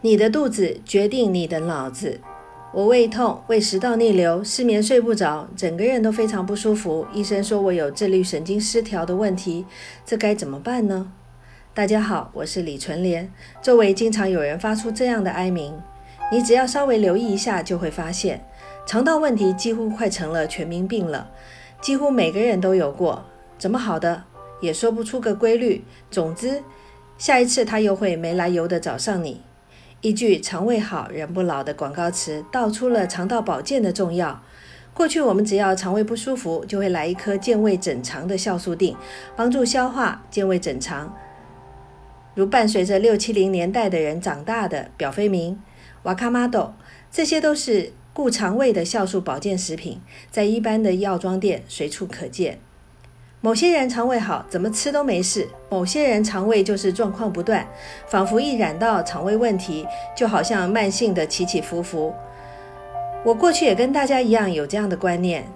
你的肚子决定你的脑子。我胃痛、胃食道逆流、失眠、睡不着，整个人都非常不舒服。医生说我有自律神经失调的问题，这该怎么办呢？大家好，我是李纯莲。周围经常有人发出这样的哀鸣，你只要稍微留意一下，就会发现肠道问题几乎快成了全民病了，几乎每个人都有过。怎么好的？也说不出个规律。总之，下一次他又会没来由的找上你。一句“肠胃好，人不老”的广告词，道出了肠道保健的重要。过去我们只要肠胃不舒服，就会来一颗健胃整肠的酵素锭，帮助消化、健胃整肠。如伴随着六七零年代的人长大的表飞明、瓦卡玛豆，这些都是固肠胃的酵素保健食品，在一般的药妆店随处可见。某些人肠胃好，怎么吃都没事；某些人肠胃就是状况不断，仿佛一染到肠胃问题，就好像慢性的起起伏伏。我过去也跟大家一样有这样的观念：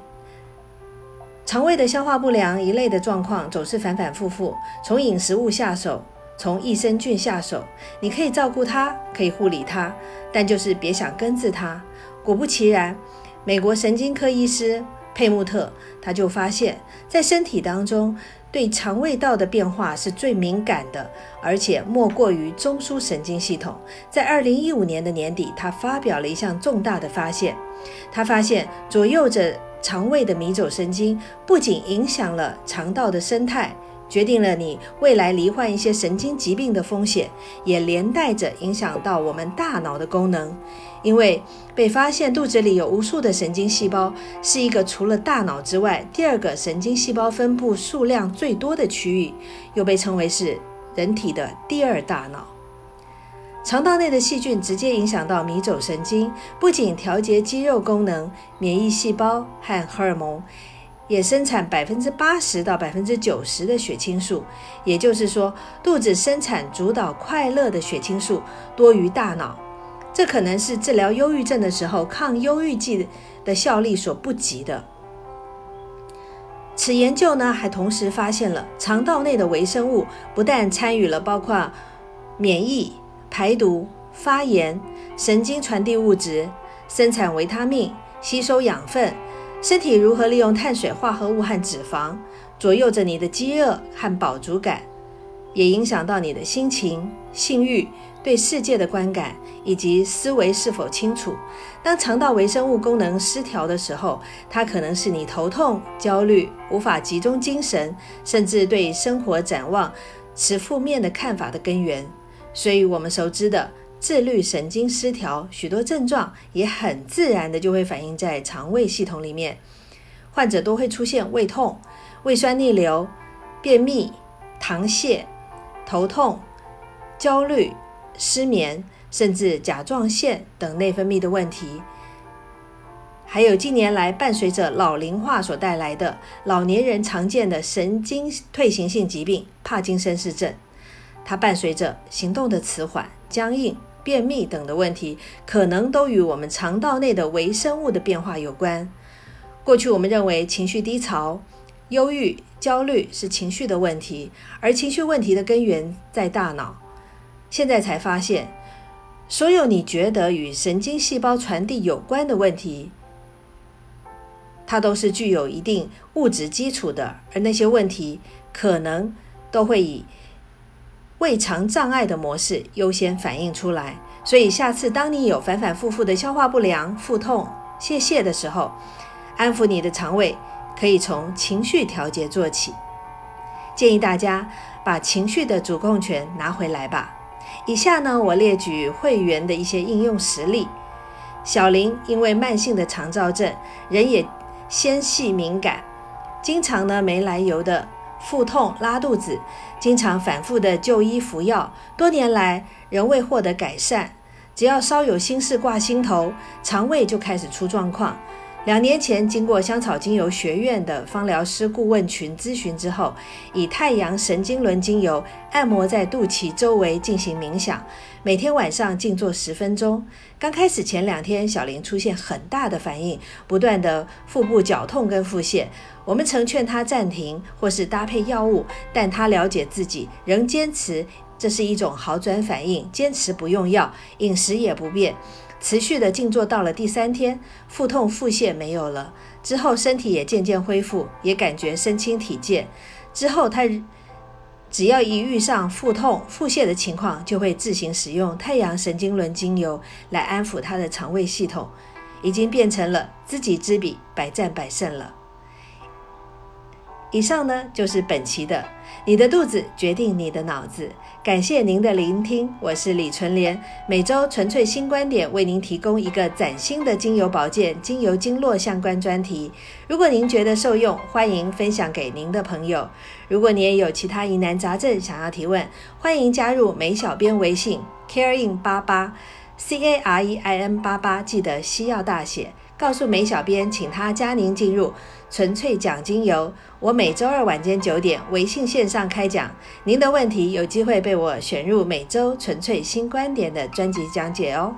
肠胃的消化不良一类的状况总是反反复复。从饮食物下手，从益生菌下手，你可以照顾它，可以护理它，但就是别想根治它。果不其然，美国神经科医师。佩穆特他就发现，在身体当中，对肠胃道的变化是最敏感的，而且莫过于中枢神经系统。在二零一五年的年底，他发表了一项重大的发现。他发现，左右着肠胃的迷走神经，不仅影响了肠道的生态。决定了你未来罹患一些神经疾病的风险，也连带着影响到我们大脑的功能。因为被发现肚子里有无数的神经细胞，是一个除了大脑之外第二个神经细胞分布数量最多的区域，又被称为是人体的第二大脑。肠道内的细菌直接影响到迷走神经，不仅调节肌肉功能、免疫细胞和荷尔蒙。也生产百分之八十到百分之九十的血清素，也就是说，肚子生产主导快乐的血清素多于大脑。这可能是治疗忧郁症的时候抗忧郁剂的效力所不及的。此研究呢，还同时发现了肠道内的微生物不但参与了包括免疫、排毒、发炎、神经传递物质、生产维他命、吸收养分。身体如何利用碳水化合物和脂肪左右着你的饥饿和饱足感，也影响到你的心情、性欲、对世界的观感以及思维是否清楚。当肠道微生物功能失调的时候，它可能是你头痛、焦虑、无法集中精神，甚至对生活展望持负面的看法的根源。所以，我们熟知的。自律神经失调，许多症状也很自然的就会反映在肠胃系统里面，患者都会出现胃痛、胃酸逆流、便秘、糖泻、头痛、焦虑、失眠，甚至甲状腺等内分泌的问题。还有近年来伴随着老龄化所带来的老年人常见的神经退行性疾病——帕金森氏症，它伴随着行动的迟缓、僵硬。便秘等的问题，可能都与我们肠道内的微生物的变化有关。过去我们认为情绪低潮、忧郁、焦虑是情绪的问题，而情绪问题的根源在大脑。现在才发现，所有你觉得与神经细胞传递有关的问题，它都是具有一定物质基础的，而那些问题可能都会以。胃肠障碍的模式优先反映出来，所以下次当你有反反复复的消化不良、腹痛、泄泻的时候，安抚你的肠胃可以从情绪调节做起。建议大家把情绪的主控权拿回来吧。以下呢，我列举会员的一些应用实例。小林因为慢性的肠燥症，人也纤细敏感，经常呢没来由的。腹痛、拉肚子，经常反复的就医服药，多年来仍未获得改善。只要稍有心事挂心头，肠胃就开始出状况。两年前，经过香草精油学院的芳疗师顾问群咨询之后，以太阳神经轮精油按摩在肚脐周围进行冥想，每天晚上静坐十分钟。刚开始前两天，小林出现很大的反应，不断的腹部绞痛跟腹泻。我们曾劝他暂停或是搭配药物，但他了解自己，仍坚持这是一种好转反应，坚持不用药，饮食也不变，持续的静坐到了第三天，腹痛腹泻没有了，之后身体也渐渐恢复，也感觉身轻体健。之后他只要一遇上腹痛腹泻的情况，就会自行使用太阳神经轮精油来安抚他的肠胃系统，已经变成了知己知彼，百战百胜了。以上呢就是本期的你的肚子决定你的脑子，感谢您的聆听，我是李纯莲，每周纯粹新观点为您提供一个崭新的精油保健、精油经络相关专题。如果您觉得受用，欢迎分享给您的朋友。如果你也有其他疑难杂症想要提问，欢迎加入梅小编微信 carein 八八 c a r e i n 八八，记得西药大写。告诉梅小编，请他加您进入纯粹讲精油。我每周二晚间九点微信线上开讲，您的问题有机会被我选入每周纯粹新观点的专辑讲解哦。